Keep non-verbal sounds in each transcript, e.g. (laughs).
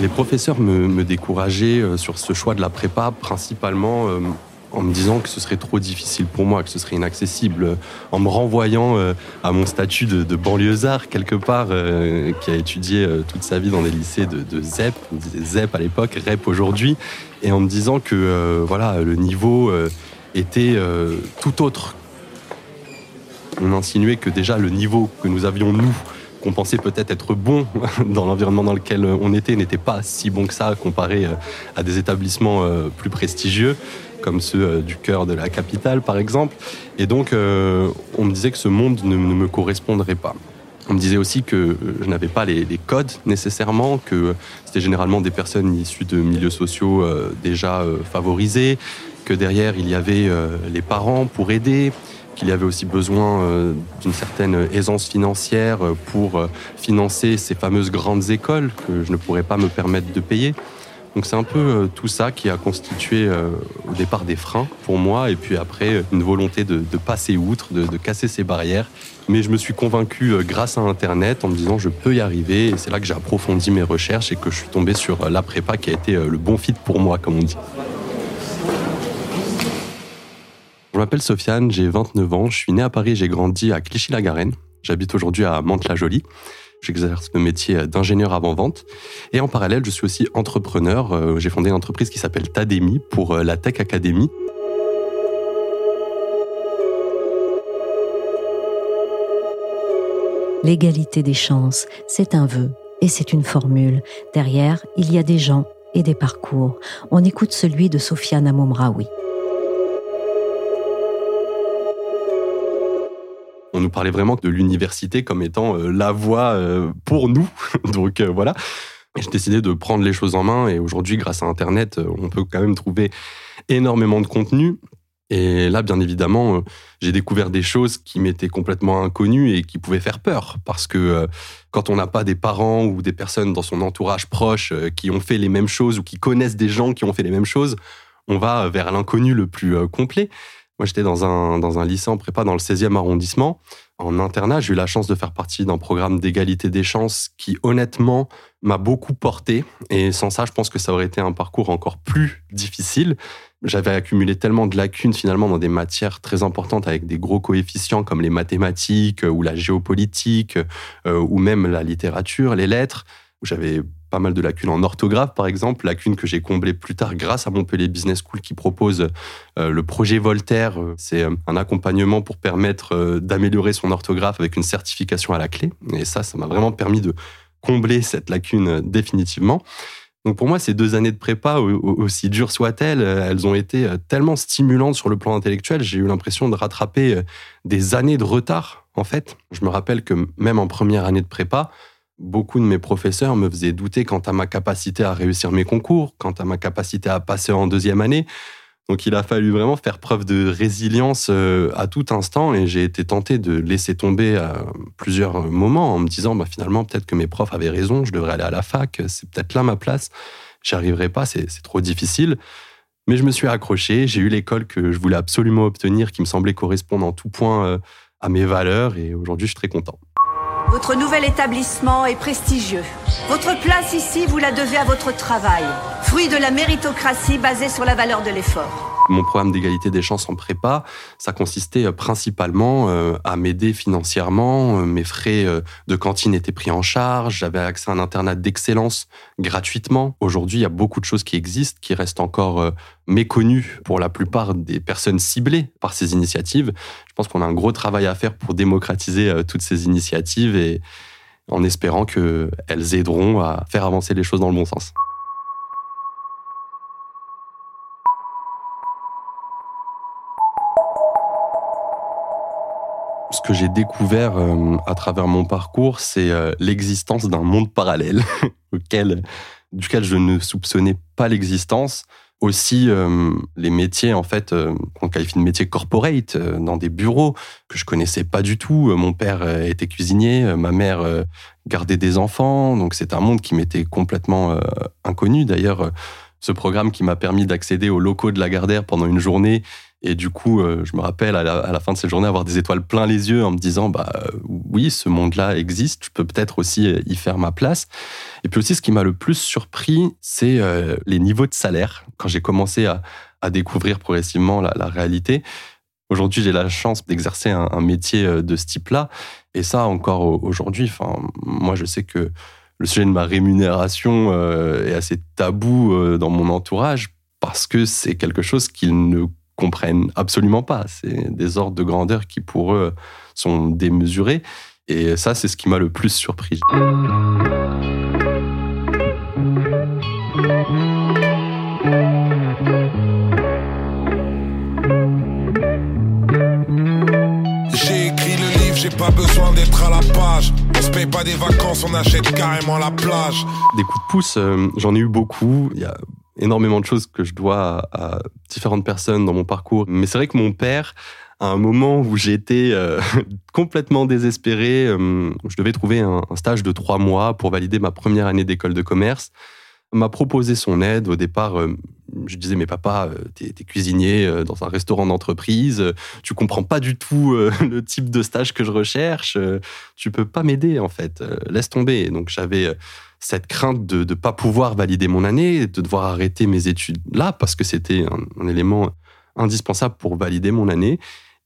Les professeurs me, décourageaient euh, sur ce choix de la prépa, principalement euh, en me disant que ce serait trop difficile pour moi, que ce serait inaccessible, euh, en me renvoyant à mon statut de, de banlieusard, quelque part, qui a étudié toute sa vie dans des lycées de, ZEP, on disait ZEP à l'époque, REP aujourd'hui, et en me disant que voilà, le niveau était tout autre. On insinuait que déjà le niveau que nous avions, nous, qu'on pensait peut-être être bon (laughs) dans l'environnement dans lequel on était n'était pas si bon que ça comparé euh, à des établissements euh, plus prestigieux comme ceux euh, du cœur de la capitale par exemple. Et donc on me disait que ce monde ne, me correspondrait pas. On me disait aussi que je n'avais pas les, codes nécessairement, que c'était généralement des personnes issues de milieux sociaux déjà favorisés, que derrière il y avait les parents pour aider, qu'il y avait aussi besoin euh, d'une certaine aisance financière euh, pour euh, financer ces fameuses grandes écoles que je ne pourrais pas me permettre de payer. Donc c'est un peu tout ça qui a constitué au départ des freins pour moi et puis après une volonté de, passer outre, de, casser ces barrières. Mais je me suis convaincu grâce à Internet en me disant je peux y arriver et c'est là que j'ai approfondi mes recherches et que je suis tombé sur la prépa qui a été le bon fit pour moi comme on dit. Je m'appelle Sofiane, j'ai 29 ans, je suis né à Paris, j'ai grandi à Clichy-la-Garenne. J'habite aujourd'hui à Mantes-la-Jolie. J'exerce le métier d'ingénieur avant-vente. Et en parallèle, je suis aussi entrepreneur. Euh, j'ai fondé une entreprise qui s'appelle Tademi pour euh, la Tech Academy. L'égalité des chances, c'est un vœu et c'est une formule. Derrière, il y a des gens et des parcours. On écoute celui de Sofiane Amomraoui. On nous parlait vraiment de l'université comme étant euh, la voie euh, pour nous. (laughs) Donc euh, voilà. J'ai décidé de prendre les choses en main et aujourd'hui, grâce à Internet, on peut quand même trouver énormément de contenu. Et là, bien évidemment, j'ai découvert des choses qui m'étaient complètement inconnues et qui pouvaient faire peur. Parce que quand on n'a pas des parents ou des personnes dans son entourage proche qui ont fait les mêmes choses ou qui connaissent des gens qui ont fait les mêmes choses, on va vers l'inconnu le plus complet. Moi, j'étais dans un, dans un lycée en prépa dans le 16e arrondissement. En internat, j'ai eu la chance de faire partie d'un programme d'égalité des chances qui, honnêtement, m'a beaucoup porté. Et sans ça, je pense que ça aurait été un parcours encore plus difficile. J'avais accumulé tellement de lacunes finalement dans des matières très importantes avec des gros coefficients comme les mathématiques ou la géopolitique euh, ou même la littérature, les lettres, j'avais pas mal de lacunes en orthographe, par exemple, lacunes que j'ai comblées plus tard grâce à Montpellier Business School qui propose euh, le projet Voltaire. C'est euh, un accompagnement pour permettre euh, d'améliorer son orthographe avec une certification à la clé. Et ça, ça m'a vraiment permis de combler cette lacune définitivement. Donc pour moi, ces deux années de prépa, aussi dures soient-elles, elles ont été tellement stimulantes sur le plan intellectuel. J'ai eu l'impression de rattraper des années de retard, en fait. Je me rappelle que même en première année de prépa, beaucoup de mes professeurs me faisaient douter quant à ma capacité à réussir mes concours, quant à ma capacité à passer en deuxième année. Donc il a fallu vraiment faire preuve de résilience euh, à tout instant et j'ai été tenté de laisser tomber à plusieurs moments en me disant bah, finalement peut-être que mes profs avaient raison, je devrais aller à la fac, c'est peut-être là ma place, j'y arriverai pas, c'est trop difficile. Mais je me suis accroché, j'ai eu l'école que je voulais absolument obtenir, qui me semblait correspondre en tout point euh, à mes valeurs et aujourd'hui je suis très content. Votre nouvel établissement est prestigieux. Votre place ici, vous la devez à votre travail, fruit de la méritocratie basée sur la valeur de l'effort. Mon programme d'égalité des chances en prépa, ça consistait euh, principalement euh, à m'aider financièrement. Euh, mes frais de cantine étaient pris en charge. J'avais accès à un internat d'excellence gratuitement. Aujourd'hui, il y a beaucoup de choses qui existent, qui restent encore méconnues pour la plupart des personnes ciblées par ces initiatives. Je pense qu'on a un gros travail à faire pour démocratiser toutes ces initiatives et en espérant qu'elles aideront à faire avancer les choses dans le bon sens. Ce que j'ai découvert euh, à travers mon parcours, c'est euh, l'existence d'un monde parallèle (laughs) duquel je ne soupçonnais pas l'existence. Aussi, euh, les métiers, en fait, qu'on qualifie de métiers corporate, dans des bureaux que je connaissais pas du tout. Mon père était cuisinier, ma mère gardait des enfants, donc c'est un monde qui m'était complètement inconnu. D'ailleurs, ce programme qui m'a permis d'accéder aux locaux de la Gardère pendant une journée Et du coup, euh, je me rappelle à la, fin de cette journée avoir des étoiles plein les yeux en me disant, bah oui, ce monde-là existe, je peux peut-être aussi y faire ma place. Et puis aussi, ce qui m'a le plus surpris, c'est les niveaux de salaire. Quand j'ai commencé à, découvrir progressivement la, réalité, aujourd'hui, j'ai la chance d'exercer un, métier de ce type-là. Et ça, encore aujourd'hui, moi, je sais que le sujet de ma rémunération euh, est assez tabou euh, dans mon entourage parce que c'est quelque chose qu'ils ne comprennent absolument pas. C'est des ordres de grandeur qui pour eux sont démesurés. Et ça, c'est ce qui m'a le plus surpris. j'ai pas besoin d'être à la page. On se paye pas des vacances, on achète carrément la plage. Des coups de pouce, euh, j'en ai eu beaucoup. Il y a énormément de choses que je dois à, différentes personnes dans mon parcours. Mais c'est vrai que mon père, à un moment où j'étais euh, (laughs) complètement désespéré, euh, je devais trouver un, stage de trois mois pour valider ma première année d'école de commerce m'a proposé son aide. Au départ, je disais, mais papa, euh, t'es es cuisinier euh, dans un restaurant d'entreprise, euh, tu comprends pas du tout (laughs) le type de stage que je recherche, tu peux pas m'aider en fait, laisse tomber. donc j'avais cette crainte de ne pas pouvoir valider mon année, de devoir arrêter mes études là, parce que c'était un, élément indispensable pour valider mon année.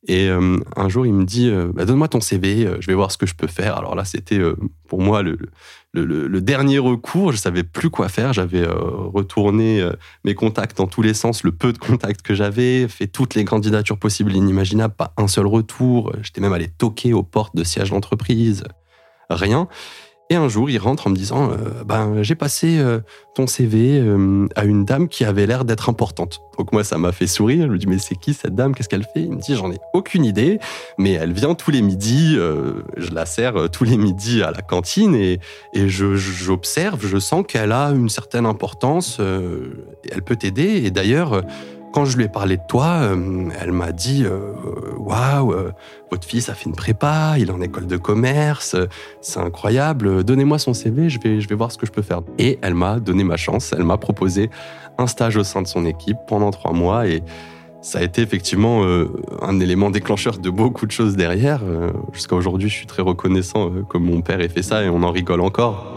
Et un jour, il me dit bah, Donne-moi ton CV, je vais voir ce que je peux faire. Alors là, c'était pour moi le, le, dernier recours, je savais plus quoi faire. J'avais euh, retourné euh, mes contacts dans tous les sens, le peu de contacts que j'avais, fait toutes les candidatures possibles et inimaginables, pas un seul retour. J'étais même allé toquer aux portes de sièges d'entreprise, rien. Et un jour, il rentre en me disant euh, ben, J'ai passé euh, ton CV euh, à une dame qui avait l'air d'être importante. Donc, moi, ça m'a fait sourire. Je me dis Mais c'est qui cette dame? Qu'est-ce qu'elle fait? Il me dit J'en ai aucune idée, mais elle vient tous les midis. je la sers tous les midis à la cantine et, et j'observe, je, sens qu'elle a une certaine importance. elle peut t'aider. Et d'ailleurs, quand je lui ai parlé de toi, euh, elle m'a dit euh, Waouh, euh, votre fils a fait une prépa, il est en école de commerce, c'est incroyable, donnez-moi son CV, je vais, je vais voir ce que je peux faire. Et elle m'a donné ma chance, elle m'a proposé un stage au sein de son équipe pendant trois mois et ça a été effectivement un élément déclencheur de beaucoup de choses derrière. Jusqu'à aujourd'hui, je suis très reconnaissant que mon père ait fait ça et on en rigole encore.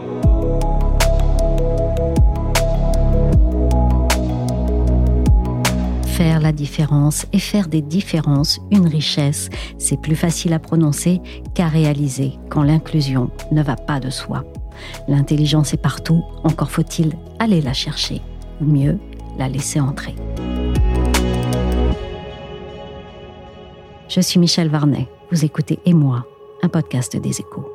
Faire la différence et faire des différences une richesse, c'est plus facile à prononcer qu'à réaliser quand l'inclusion ne va pas de soi. L'intelligence est partout, encore faut-il aller la chercher, ou mieux, la laisser entrer. Je suis Michel Varnet, vous écoutez Et moi, un podcast des échos.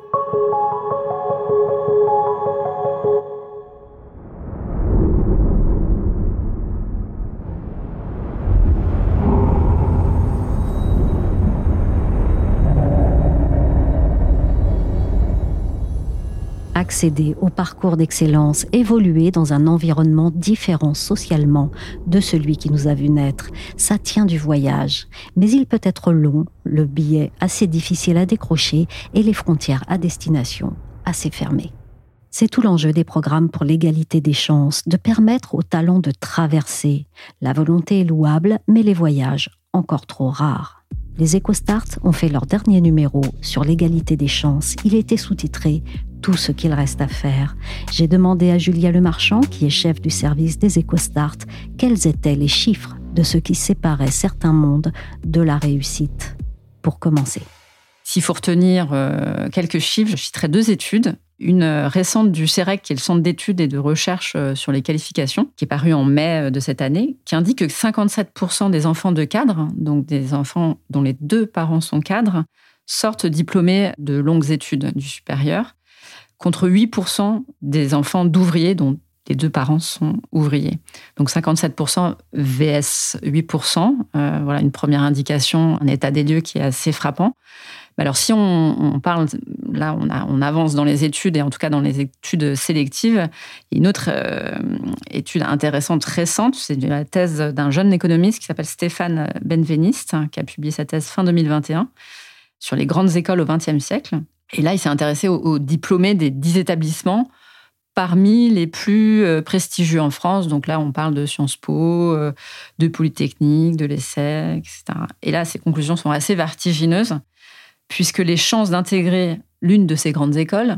Accéder au parcours d'excellence, évoluer dans un environnement différent socialement de celui qui nous a vu naître. Ça tient du voyage, mais il peut être long, le billet assez difficile à décrocher et les frontières à destination assez fermées. C'est tout l'enjeu des programmes pour l'égalité des chances, de permettre aux talents de traverser. La volonté est louable, mais les voyages encore trop rares. Les EcoStart ont fait leur dernier numéro sur l'égalité des chances. Il était sous-titré tout ce qu'il reste à faire. J'ai demandé à Julia Lemarchand, qui est chef du service des EcoStart, quels étaient les chiffres de ce qui séparait certains mondes de la réussite. Pour commencer. S'il faut retenir euh, quelques chiffres, je citerai deux études. Une récente du CEREC, qui est le Centre d'études et de recherche euh, sur les qualifications, qui est paru en mai euh, de cette année, qui indique que 57% des enfants de cadres, donc des enfants dont les deux parents sont cadres, sortent diplômés de longues études du supérieur contre 8% des enfants d'ouvriers dont les deux parents sont ouvriers. Donc 57% vs 8%, euh, voilà une première indication, un état des lieux qui est assez frappant. Alors si on, parle, là on, avance dans les études et en tout cas dans les études sélectives, une autre euh, étude intéressante récente, c'est la thèse d'un jeune économiste qui s'appelle Stéphane Benveniste, qui a publié sa thèse fin 2021 sur les grandes écoles au XXe siècle. Et là, il s'est intéressé aux, diplômés des dix établissements parmi les plus euh, prestigieux en France. Donc là, on parle de Sciences Po, euh, de Polytechnique, de l'ESSEC, etc. Et là, ces conclusions sont assez vertigineuses, puisque les chances d'intégrer l'une de ces grandes écoles,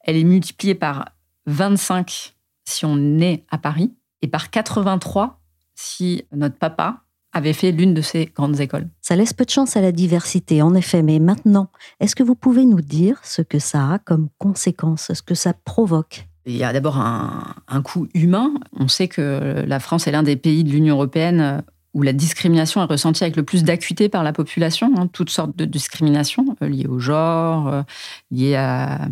elle est multipliée par 25 si on est à Paris, et par 83 si notre papa avait fait l'une de ces grandes écoles. Ça laisse peu de chance à la diversité, en effet, mais maintenant, est-ce que vous pouvez nous dire ce que ça a comme conséquence, ce que ça provoque? Il y a d'abord un, coût humain. On sait que la France est l'un des pays de l'Union européenne où la discrimination est ressentie avec le plus d'acuité par la population, hein, toutes sortes de discriminations euh, liées au genre, euh, liées à,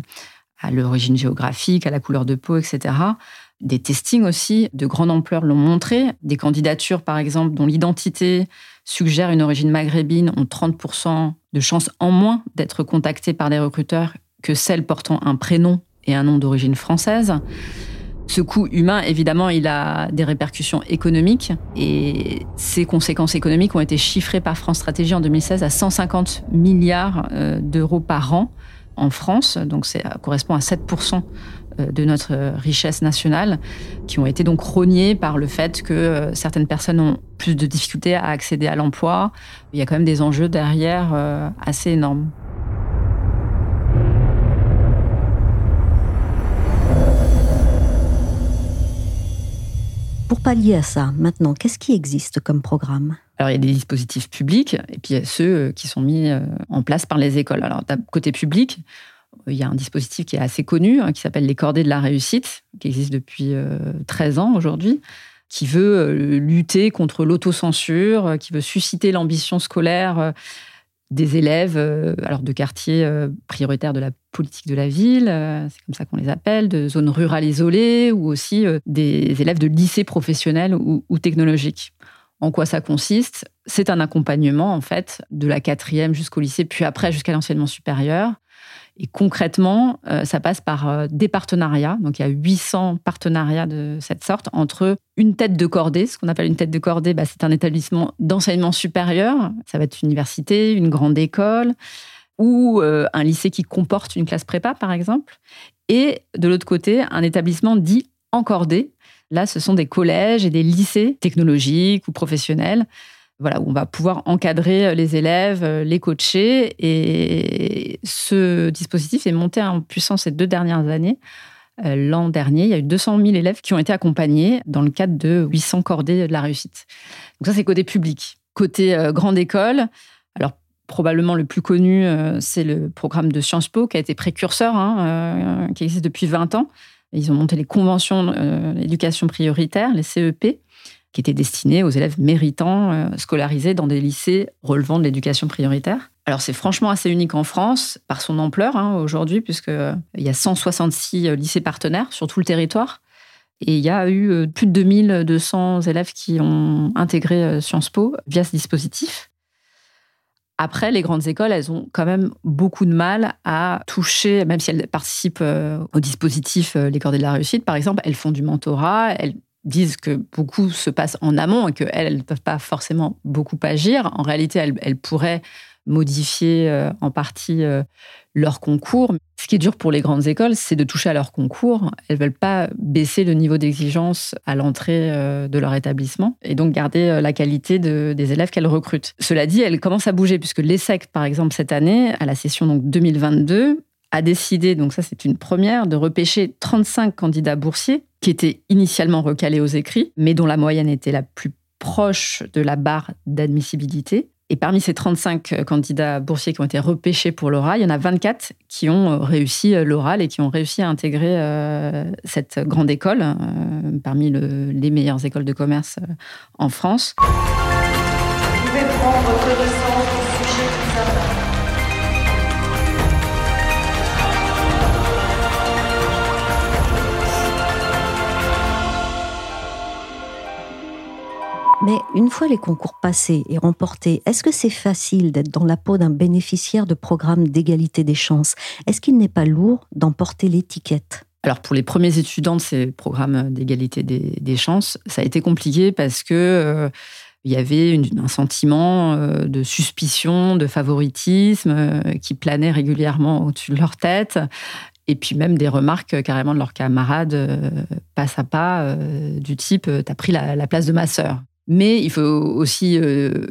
à l'origine géographique, à la couleur de peau, etc. Des testings aussi de grande ampleur l'ont montré. Des candidatures, par exemple, dont l'identité suggère une origine maghrébine ont 30% de chances en moins d'être contactées par des recruteurs que celles portant un prénom et un nom d'origine française. Ce coût humain, évidemment, il a des répercussions économiques et ces conséquences économiques ont été chiffrées par France Stratégie en 2016 à 150 milliards euh, d'euros par an en France. Donc, ça correspond à 7% euh, de notre richesse nationale, qui ont été donc rognées par le fait que euh, certaines personnes ont plus de difficultés à accéder à l'emploi. Il y a quand même des enjeux derrière euh, assez énormes. Pour pallier à ça, maintenant, qu'est-ce qui existe comme programme? Alors, il y a des dispositifs publics et puis il y a ceux qui sont mis en place par les écoles. Alors, côté public, il y a un dispositif qui est assez connu, hein, qui s'appelle les cordées de la réussite, qui existe depuis 13 euh, ans aujourd'hui, qui veut euh, lutter contre l'autocensure, euh, qui veut susciter l'ambition scolaire des élèves alors de quartiers prioritaires de la politique de la ville, c'est comme ça qu'on les appelle, de zones rurales isolées, ou aussi des élèves de lycées professionnels ou, ou technologiques. En quoi ça consiste? C'est un accompagnement, en fait, de la quatrième jusqu'au lycée, puis après jusqu'à l'enseignement supérieur, et concrètement, euh, ça passe par euh, des partenariats. Donc, il y a 800 partenariats de cette sorte entre une tête de cordée. Ce qu'on appelle une tête de cordée, bah, c'est un établissement d'enseignement supérieur. Ça va être une université, une grande école ou euh, un lycée qui comporte une classe prépa, par exemple. Et de l'autre côté, un établissement dit encordé. Là, ce sont des collèges et des lycées technologiques ou professionnels voilà, où on va pouvoir encadrer euh, les élèves, euh, les coacher. Et ce dispositif est monté en puissance ces deux dernières années. Euh, l'an dernier, il y a eu 200 000 élèves qui ont été accompagnés dans le cadre de 800 cordées de la réussite. Donc ça, c'est côté public. Côté grande école, alors probablement le plus connu, c'est le programme de Sciences Po qui a été précurseur, hein, qui existe depuis 20 ans. Ils ont monté les conventions d'éducation prioritaire, les CEP qui était destiné aux élèves méritants euh, scolarisés dans des lycées relevant de l'éducation prioritaire. Alors c'est franchement assez unique en France par son ampleur hein, aujourd'hui, puisqu'il euh, y a 166 euh, lycées partenaires sur tout le territoire. Et il y a eu plus de 2200 élèves qui ont intégré Sciences Po via ce dispositif. Après, les grandes écoles, elles ont quand même beaucoup de mal à toucher, même si elles participent au dispositif Les Cordées de la Réussite, par exemple, elles font du mentorat, elles disent que beaucoup se passe en amont et qu'elles, elles ne peuvent pas forcément beaucoup agir. En réalité, elles, pourraient modifier euh, en partie euh, leur concours. Ce qui est dur pour les grandes écoles, c'est de toucher à leur concours. Elles ne veulent pas baisser le niveau d'exigence à l'entrée euh, de leur établissement et donc garder la qualité des élèves qu'elles recrutent. Cela dit, elles commencent à bouger puisque l'ESSEC, par exemple, cette année, à la session donc 2022, a décidé, donc ça c'est une première, de repêcher 35 candidats boursiers qui étaient initialement recalés aux écrits, mais dont la moyenne était la plus proche de la barre d'admissibilité. Et parmi ces 35 candidats boursiers qui ont été repêchés pour l'oral, il y en a 24 qui ont réussi l'oral et qui ont réussi à intégrer euh, cette grande école, euh, parmi les meilleures écoles de commerce euh, en France. Vous pouvez prendre sujet Mais une fois les concours passés et remportés, est-ce que c'est facile d'être dans la peau d'un bénéficiaire de programmes d'égalité des chances? Est-ce qu'il n'est pas lourd d'en porter l'étiquette? Alors pour les premiers étudiants de ces programmes d'égalité des, chances, ça a été compliqué parce que euh, y avait un sentiment euh, de suspicion, de favoritisme euh, qui planait régulièrement au-dessus de leur tête. Et puis même des remarques carrément de leurs camarades pas à pas, du type T'as pris la, place de ma sœur. Mais il faut aussi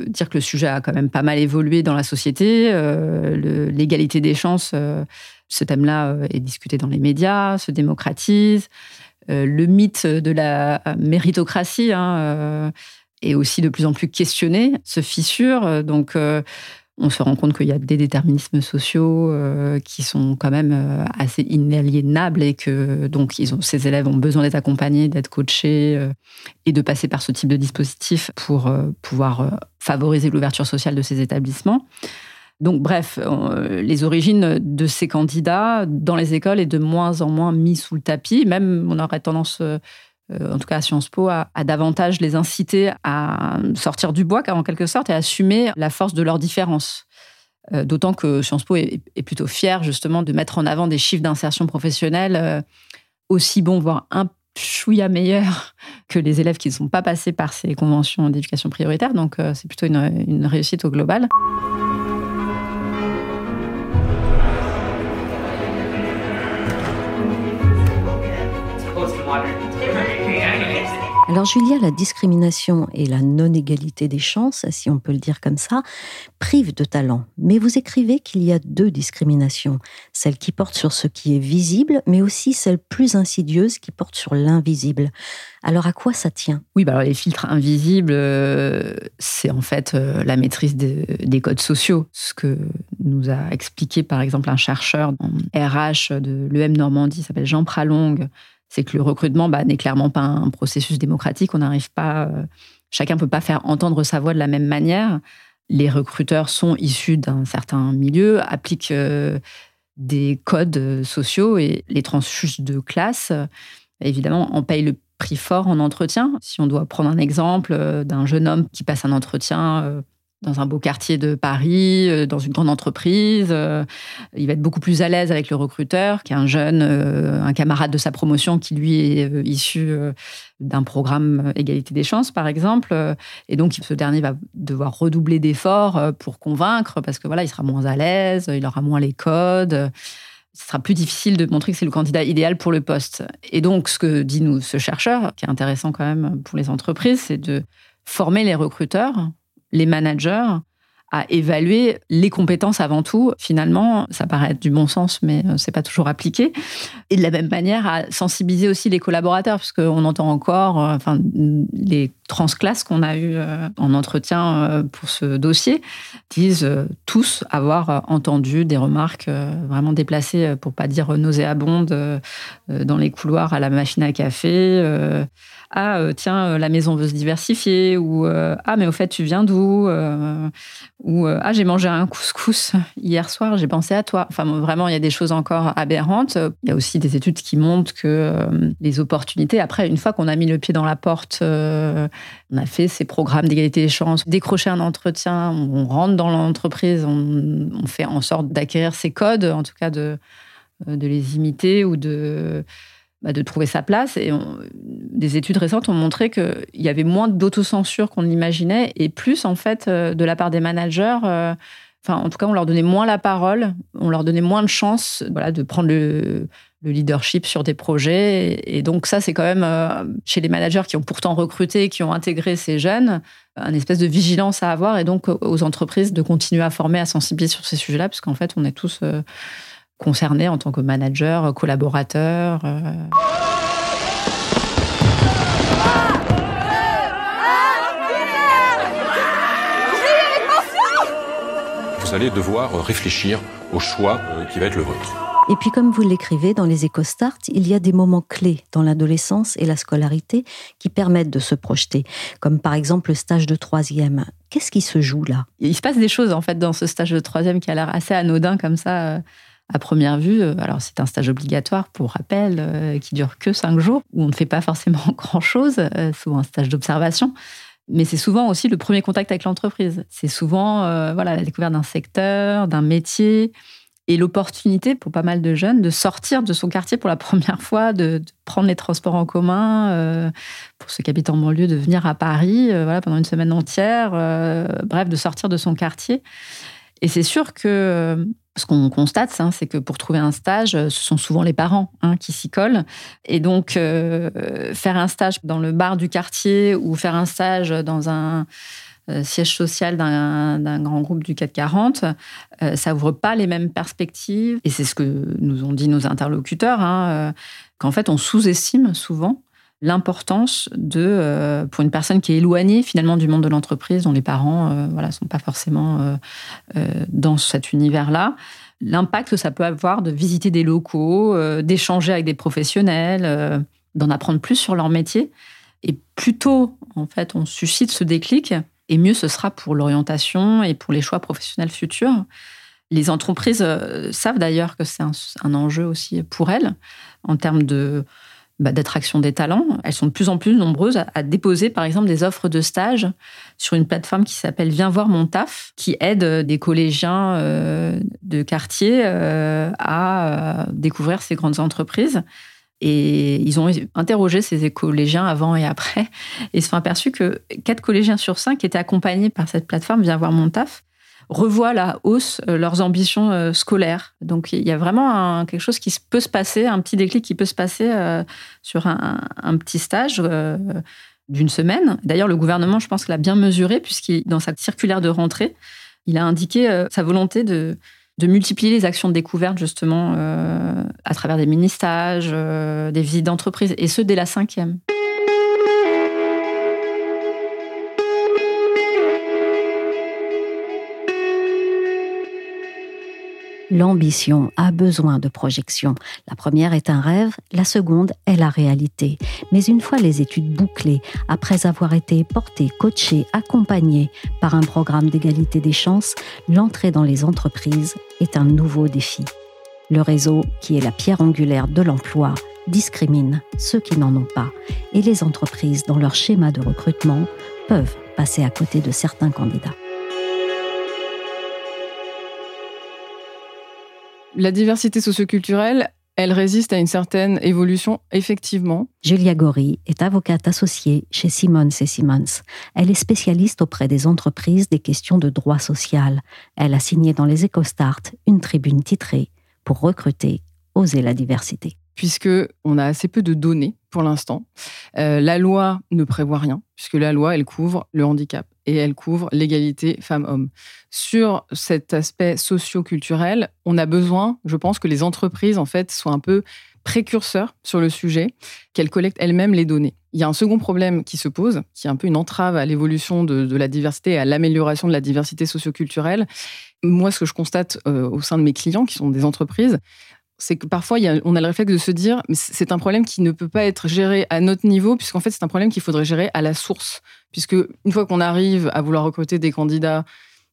dire que le sujet a quand même pas mal évolué dans la société. L'égalité des chances, ce thème-là est discuté dans les médias, se démocratise. le mythe de la méritocratie hein, est aussi de plus en plus questionné, se fissure. Donc, on se rend compte qu'il y a des déterminismes sociaux euh, qui sont quand même euh, assez inaliénables et que donc ces élèves ont besoin d'être accompagnés, d'être coachés euh, et de passer par ce type de dispositif pour pouvoir favoriser l'ouverture sociale de ces établissements. Donc, bref, les origines de ces candidats dans les écoles est de moins en moins mis sous le tapis. Même, on aurait tendance en tout cas à Sciences Po, à, davantage les inciter à sortir du bois, en quelque sorte, et assumer la force de leurs différences. Euh, d'autant que Sciences Po est, plutôt fier justement de mettre en avant des chiffres d'insertion professionnelle euh, aussi bons, voire un chouïa meilleurs (laughs) que les élèves qui ne sont pas passés par ces conventions d'éducation prioritaire. Donc euh, c'est plutôt une, une réussite au global. (laughs) Alors Julia, la discrimination et la non-égalité des chances, si on peut le dire comme ça, privent de talent. Mais vous écrivez qu'il y a deux discriminations, celle qui porte sur ce qui est visible, mais aussi celle plus insidieuse qui porte sur l'invisible. Alors à quoi ça tient? Oui, bah les filtres invisibles, euh, c'est en fait euh, la maîtrise des codes sociaux. Ce que nous a expliqué par exemple un chercheur en RH de l'EM Normandie, s'appelle Jean Pralong, c'est que le recrutement bah, n'est clairement pas un processus démocratique. On n'arrive pas, euh, chacun peut pas faire entendre sa voix de la même manière. Les recruteurs sont issus d'un certain milieu, appliquent euh, des codes sociaux et les transfuges de classe, évidemment, en payent le prix fort en entretien. Si on doit prendre un exemple euh, d'un jeune homme qui passe un entretien dans un beau quartier de Paris, euh, dans une grande entreprise. Euh, il va être beaucoup plus à l'aise avec le recruteur qu'un jeune, euh, un camarade de sa promotion qui lui est issu d'un programme égalité des chances, par exemple. Et donc, ce dernier va devoir redoubler d'efforts pour convaincre, parce que voilà, il sera moins à l'aise, il aura moins les codes. Ce sera plus difficile de montrer que c'est le candidat idéal pour le poste. Et donc, ce que dit nous ce chercheur, qui est intéressant quand même pour les entreprises, c'est de former les recruteurs les managers à évaluer les compétences avant tout. Finalement, ça paraît être du bon sens, mais euh, c'est pas toujours appliqué. Et de la même manière, à sensibiliser aussi les collaborateurs, puisqu'on entend encore, euh, enfin, les transclasses qu'on a eues euh, en entretien pour ce dossier disent tous avoir entendu des remarques vraiment déplacées, pour pas dire nauséabondes, dans les couloirs à la machine à café ah euh, tiens euh, la maison veut se diversifier ou euh, ah mais au fait tu viens d'où ou ah j'ai mangé un couscous hier soir j'ai pensé à toi. Enfin vraiment il y a des choses encore aberrantes. Il y a aussi des études qui montrent que les opportunités après une fois qu'on a mis le pied dans la porte on a fait ces programmes d'égalité des chances décrocher un entretien on rentre dans l'entreprise on, fait en sorte d'acquérir ces codes en tout cas de de les imiter ou de bah, de trouver sa place. Et des études récentes ont montré qu'il y avait moins d'autocensure qu'on l'imaginait et plus, en fait, euh, de la part des managers. Euh, enfin, en tout cas, on leur donnait moins la parole, on leur donnait moins de chance voilà, de prendre le, leadership sur des projets. Et, donc, ça, c'est quand même, euh, chez les managers qui ont pourtant recruté, qui ont intégré ces jeunes, un espèce de vigilance à avoir et donc aux entreprises de continuer à former, à sensibiliser sur ces sujets-là, parce qu'en fait, on est tous concernés en tant que manager, collaborateur. Euh. Vous allez devoir réfléchir au choix euh, qui va être le vôtre. Et puis, comme vous l'écrivez dans les EcoStart, il y a des moments clés dans l'adolescence et la scolarité qui permettent de se projeter, comme par exemple le stage de troisième. Qu'est-ce qui se joue là? Il se passe des choses en fait dans ce stage de troisième qui a l'air assez anodin comme ça. Euh, à première vue, euh, alors c'est un stage obligatoire pour rappel euh, qui dure que cinq jours, où on ne fait pas forcément (laughs) grand-chose, euh, souvent un stage d'observation. Mais c'est souvent aussi le premier contact avec l'entreprise. C'est souvent voilà, la découverte d'un secteur, d'un métier, et l'opportunité pour pas mal de jeunes de sortir de son quartier pour la (laughs) première fois, de, prendre les transports en commun, pour ceux qui habitent en banlieue, de venir à Paris voilà, pendant une semaine entière, bref, de sortir de son quartier. Et c'est sûr que ce qu'on constate, hein, c'est que pour trouver un stage, ce sont souvent les parents hein, qui s'y collent. Et donc, euh, faire un stage dans le bar du quartier ou faire un stage dans un euh, siège social d'un grand groupe du 440, euh, ça ouvre pas les mêmes perspectives. Et c'est ce que nous ont dit nos interlocuteurs, hein, qu'en fait, on sous-estime souvent l'importance de, pour une personne qui est éloignée finalement du monde de l'entreprise, dont les parents ne voilà, sont pas forcément dans cet univers-là, l'impact que ça peut avoir de visiter des locaux, euh, d'échanger avec des professionnels, euh, d'en apprendre plus sur leur métier. Et plus tôt, en fait, on suscite ce déclic, et mieux ce sera pour l'orientation et pour les choix professionnels futurs. Les entreprises euh, savent d'ailleurs que c'est un, enjeu aussi pour elles en termes de bah, d'attraction des talents. Elles sont de plus en plus nombreuses à, déposer, par exemple, des offres de stage sur une plateforme qui s'appelle Viens voir mon taf, qui aide des collégiens euh, de quartier euh, à euh, découvrir ces grandes entreprises. Et ils ont interrogé ces collégiens avant et après et se sont aperçus que quatre collégiens sur cinq étaient accompagnés par cette plateforme Viens voir mon taf revoient la hausse euh, leurs ambitions euh, scolaires. Donc il y a vraiment quelque chose qui peut se passer, un petit déclic qui peut se passer euh, sur un, petit stage d'une semaine. D'ailleurs, le gouvernement, je pense qu'il a bien mesuré, puisqu'il, dans sa circulaire de rentrée, il a indiqué sa volonté de, de multiplier les actions de découverte, justement, à travers des mini-stages, des visites d'entreprise, et ce, dès la cinquième. L'ambition a besoin de projection. La première est un rêve, la seconde est la réalité. Mais une fois les études bouclées, après avoir été porté, coaché, accompagné par un programme d'égalité des chances, l'entrée dans les entreprises est un nouveau défi. Le réseau, qui est la pierre angulaire de l'emploi, discrimine ceux qui n'en ont pas et les entreprises, dans leur schéma de recrutement, peuvent passer à côté de certains candidats. La diversité socioculturelle, elle résiste à une certaine évolution, effectivement. Julia Gori est avocate associée chez Simmons et Simmons. Elle est spécialiste auprès des entreprises des questions de droit social. Elle a signé dans les EcoStart une tribune titrée pour recruter, oser la diversité. Puisque on a assez peu de données pour l'instant. Euh, la loi ne prévoit rien, puisque la loi, elle couvre le handicap et elle couvre l'égalité femmes-hommes. Sur cet aspect socio-culturel, on a besoin, je pense, que les entreprises, en fait, soient un peu précurseurs sur le sujet, qu'elles collectent elles-mêmes les données. Il y a un second problème qui se pose, qui est un peu une entrave à l'évolution de, la diversité à l'amélioration de la diversité socioculturelle. Moi, ce que je constate euh, au sein de mes clients, qui sont des entreprises, c'est que parfois, on a le réflexe de se dire, mais c'est un problème qui ne peut pas être géré à notre niveau, puisqu'en fait, c'est un problème qu'il faudrait gérer à la source. Puisque une fois qu'on arrive à vouloir recruter des candidats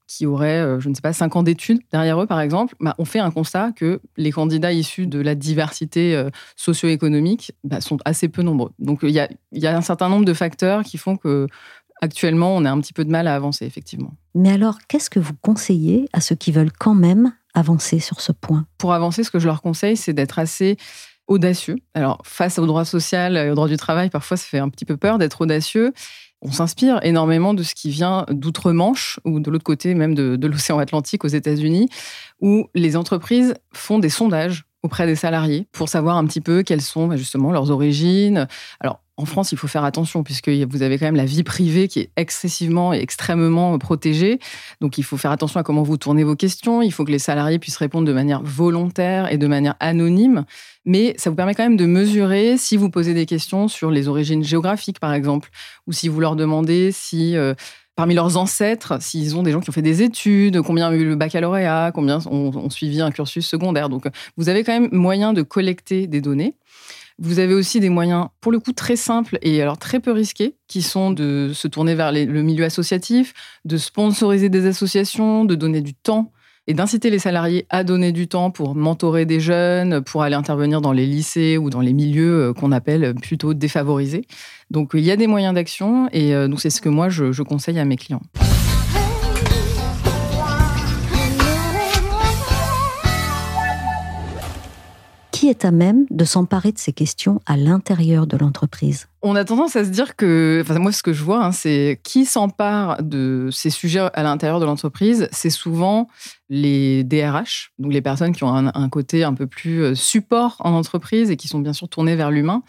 qui auraient, euh, je ne sais pas, cinq ans d'études derrière eux, par exemple, bah, on fait un constat que les candidats issus de la diversité euh, socio-économique bah, sont assez peu nombreux. Donc, il y a, y a un certain nombre de facteurs qui font que actuellement, on a un petit peu de mal à avancer, effectivement. Mais alors, qu'est-ce que vous conseillez à ceux qui veulent quand même avancer sur ce point Pour avancer, ce que je leur conseille, c'est d'être assez audacieux. Alors, face au droit social et au droit du travail, parfois, ça fait un petit peu peur d'être audacieux. On s'inspire énormément de ce qui vient d'outre-Manche ou de l'autre côté même de, de l'océan Atlantique aux États-Unis, où les entreprises font des sondages auprès des salariés pour savoir un petit peu quelles sont bah, justement leurs origines. Alors, en France, il faut faire attention puisque vous avez quand même la vie privée qui est excessivement et extrêmement protégée. Donc, il faut faire attention à comment vous tournez vos questions. Il faut que les salariés puissent répondre de manière volontaire et de manière anonyme. Mais ça vous permet quand même de mesurer si vous posez des questions sur les origines géographiques, par exemple, ou si vous leur demandez si euh, parmi leurs ancêtres, s'ils ont des gens qui ont fait des études, combien ont eu le baccalauréat, combien ont suivi un cursus secondaire. Donc, vous avez quand même moyen de collecter des données. Vous avez aussi des moyens, pour le coup, très simples et alors très peu risqués, qui sont de se tourner vers le milieu associatif, de sponsoriser des associations, de donner du temps et d'inciter les salariés à donner du temps pour mentorer des jeunes, pour aller intervenir dans les lycées ou dans les milieux euh, qu'on appelle plutôt défavorisés. Donc il y a des moyens d'action et euh, c'est ce que moi je conseille à mes clients. Est à même de s'emparer de ces questions à l'intérieur de l'entreprise On a tendance à se dire que, enfin, moi, ce que je vois, hein, c'est qui s'empare de ces sujets à l'intérieur de l'entreprise, c'est souvent les DRH, donc les personnes qui ont un, côté un peu plus euh, support en entreprise et qui sont bien sûr tournées vers l'humain.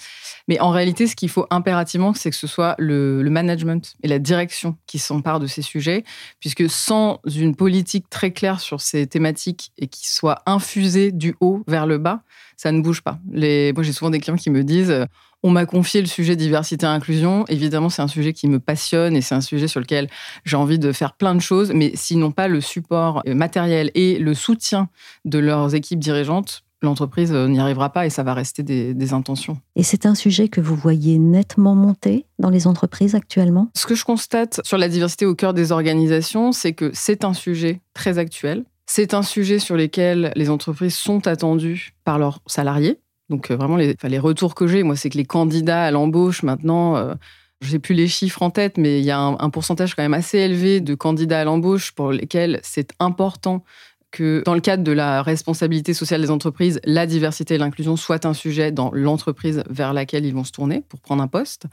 Mais en réalité, ce qu'il faut impérativement, c'est que ce soit le, management et la direction qui s'emparent de ces sujets, puisque sans une politique très claire sur ces thématiques et qui soit infusée du haut vers le bas, ça ne bouge pas. Les... Moi, j'ai souvent des clients qui me disent on m'a confié le sujet diversité et inclusion. Évidemment, c'est un sujet qui me passionne et c'est un sujet sur lequel j'ai envie de faire plein de choses. Mais s'ils n'ont pas le support euh, matériel et le soutien de leurs équipes dirigeantes, l'entreprise euh, n'y arrivera pas et ça va rester des, des intentions. Et c'est un sujet que vous voyez nettement monter dans les entreprises actuellement? Ce que je constate sur la diversité au cœur des organisations, c'est que c'est un sujet très actuel. C'est un sujet sur lequel les entreprises sont attendues par leurs salariés. Donc euh, vraiment, les, les retours que j'ai, moi, c'est que les candidats à l'embauche maintenant, euh, je n'ai plus les chiffres en tête, mais il y a un, pourcentage quand même assez élevé de candidats à l'embauche pour lesquels c'est important que dans le cadre de la responsabilité sociale des entreprises, la diversité et l'inclusion soient un sujet dans l'entreprise vers laquelle ils vont se tourner pour prendre un poste.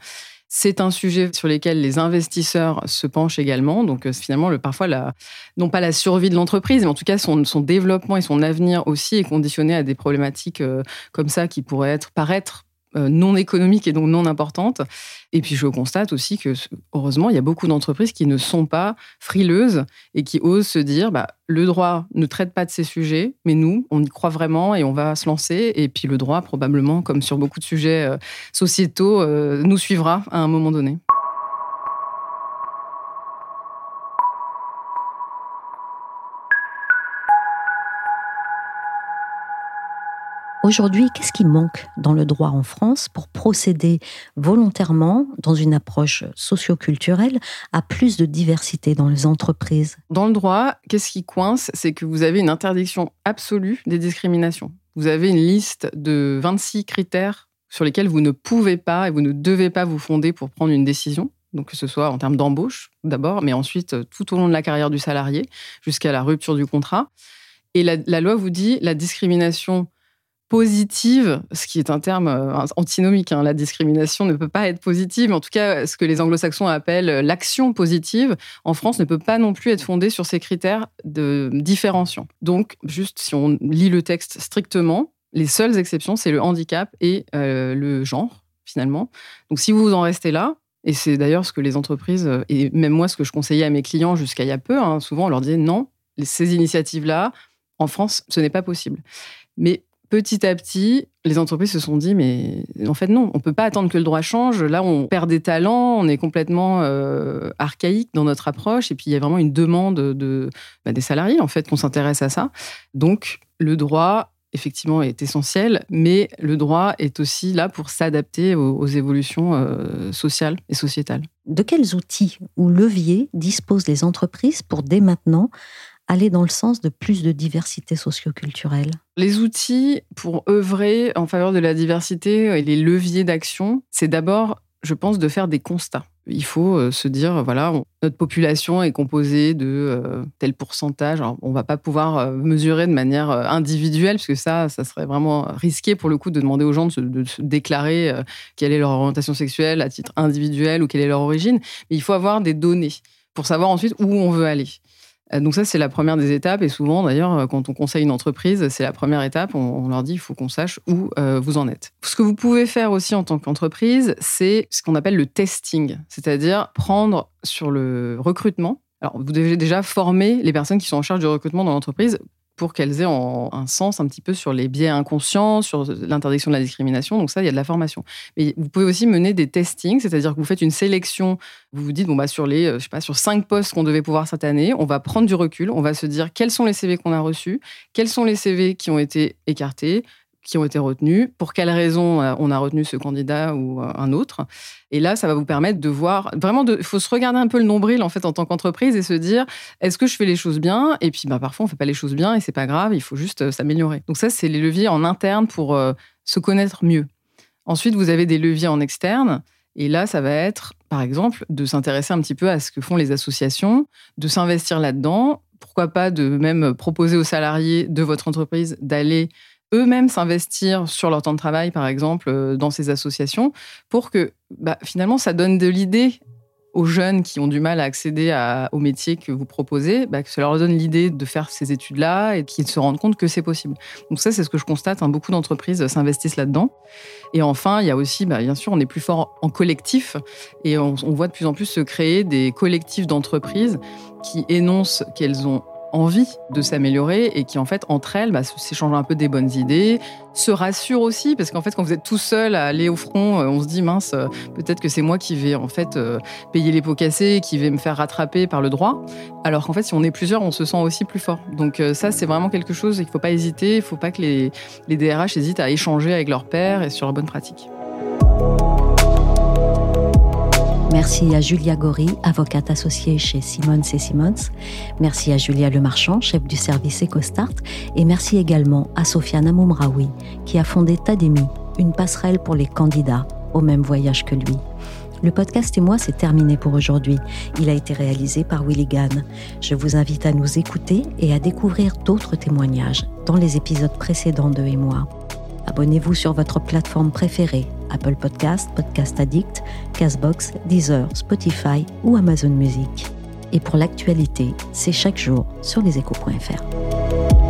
C'est un sujet sur lequel les investisseurs se penchent également. Donc euh, finalement, le, parfois, non pas la survie de l'entreprise, mais en tout cas son, son, développement et son avenir aussi est conditionné à des problématiques euh, comme ça qui pourraient être, paraître non économique et donc non importante. Et puis je constate aussi que, heureusement, il y a beaucoup d'entreprises qui ne sont pas frileuses et qui osent se dire, bah, le droit ne traite pas de ces sujets, mais nous, on y croit vraiment et on va se lancer. Et puis le droit, probablement, comme sur beaucoup de sujets euh, sociétaux, euh, nous suivra à un moment donné. Aujourd'hui, qu'est-ce qui manque dans le droit en France pour procéder volontairement, dans une approche socioculturelle, à plus de diversité dans les entreprises? Dans le droit, qu'est-ce qui coince? C'est que vous avez une interdiction absolue des discriminations. Vous avez une liste de 26 critères sur lesquels vous ne pouvez pas et vous ne devez pas vous fonder pour prendre une décision. Donc, que ce soit en termes d'embauche, d'abord, mais ensuite tout au long de la carrière du salarié, jusqu'à la rupture du contrat. Et la loi vous dit la discrimination positive, ce qui est un terme euh, antinomique. Hein. La discrimination ne peut pas être positive. En tout cas, ce que les anglo-saxons appellent euh, l'action positive, en France, ne peut pas non plus être fondée sur ces critères de différenciation. Donc, juste si on lit le texte strictement, les seules exceptions, c'est le handicap et euh, le genre, finalement. Donc, si vous en restez là, et c'est d'ailleurs ce que les entreprises, et même moi, ce que je conseillais à mes clients jusqu'à il y a peu, hein, souvent on leur disait non, ces initiatives-là, en France, ce n'est pas possible. Mais petit à petit, les entreprises se sont dit, mais en fait, non, on ne peut pas attendre que le droit change. Là, on perd des talents, on est complètement euh, archaïque dans notre approche. Et puis, il y a vraiment une demande de, bah, des salariés, en fait, qu'on s'intéresse à ça. Donc, le droit, effectivement, est essentiel, mais le droit est aussi là pour s'adapter aux, évolutions euh, sociales et sociétales. De quels outils ou leviers disposent les entreprises pour, dès maintenant, aller dans le sens de plus de diversité socioculturelle Les outils pour œuvrer en faveur de la diversité et les leviers d'action, c'est d'abord, je pense, de faire des constats. Il faut euh, se dire, voilà, notre population est composée de euh, tel pourcentage. on ne va pas pouvoir euh, mesurer de manière individuelle, parce que ça, ça serait vraiment risqué pour le coup de demander aux gens de se, déclarer quelle est leur orientation sexuelle à titre individuel ou quelle est leur origine. Mais il faut avoir des données pour savoir ensuite où on veut aller. Euh, donc ça, c'est la première des étapes. Et souvent, d'ailleurs, euh, quand on conseille une entreprise, c'est la première étape. On, leur dit, il faut qu'on sache où euh, vous en êtes. Ce que vous pouvez faire aussi en tant qu'entreprise, c'est ce qu'on appelle le testing, c'est-à-dire prendre sur le recrutement. Alors, vous devez déjà former les personnes qui sont en charge du recrutement dans l'entreprise pour qu'elles aient un sens un petit peu sur les biais inconscients, sur l'interdiction de la discrimination. Donc ça, il y a de la formation. Mais vous pouvez aussi mener des testings, c'est-à-dire que vous faites une sélection. Vous vous dites, bon, bah, sur les, euh, je sais pas, sur cinq postes qu'on devait pouvoir cette année, on va prendre du recul, on va se dire quels sont les CV qu'on a reçus, quels sont les CV qui ont été écartés, qui ont été retenus, pour quelles raisons euh, on a retenu ce candidat ou euh, un autre. Et là, ça va vous permettre de voir, vraiment, il faut se regarder un peu le nombril en fait en tant qu'entreprise et se dire, est-ce que je fais les choses bien? Et puis, bah, parfois, on fait pas les choses bien et c'est pas grave, il faut juste euh, s'améliorer. Donc ça, c'est les leviers en interne pour se connaître mieux. Ensuite, vous avez des leviers en externe. Et là, ça va être, par exemple, de s'intéresser un petit peu à ce que font les associations, de s'investir là-dedans. Pourquoi pas de même proposer aux salariés de votre entreprise d'aller eux-mêmes s'investir sur leur temps de travail, par exemple, euh, dans ces associations, pour que bah, finalement ça donne de l'idée aux jeunes qui ont du mal à accéder à, au métier que vous proposez, bah, que ça leur donne l'idée de faire ces études-là et qu'ils se rendent compte que c'est possible. Donc ça, c'est ce que je constate. Hein, beaucoup d'entreprises s'investissent là-dedans. Et enfin, il y a aussi, bah, bien sûr, on est plus fort en collectif et on voit de plus en plus se créer des collectifs d'entreprises qui énoncent qu'elles ont envie de s'améliorer et qui en fait entre elles bah, s'échangent un peu des bonnes idées, se rassurent aussi parce qu'en fait quand vous êtes tout seul à aller au front, euh, on se dit mince euh, peut-être que c'est moi qui vais en fait euh, payer les pots cassés, qui vais me faire rattraper par le droit, alors qu'en fait si on est plusieurs on se sent aussi plus fort. Donc ça c'est vraiment quelque chose qu'il ne faut pas hésiter, il ne faut pas que les, DRH hésitent à échanger avec leurs pairs et sur la bonne pratique. Merci à Julia Gori, avocate associée chez Simons et Simons. Merci à Julia Lemarchand, chef du service EcoStart. Et merci également à Sofiane Amoumraoui, qui a fondé Tademi, une passerelle pour les candidats au même voyage que lui. Le podcast et moi, c'est terminé pour aujourd'hui. Il a été réalisé par Willy. Je vous invite à nous écouter et à découvrir d'autres témoignages dans les épisodes précédents de Et moi. Abonnez-vous sur votre plateforme préférée Apple Podcast, Podcast Addict, Castbox, Deezer, Spotify ou Amazon Music. Et pour l'actualité, c'est chaque jour sur leséchos.fr.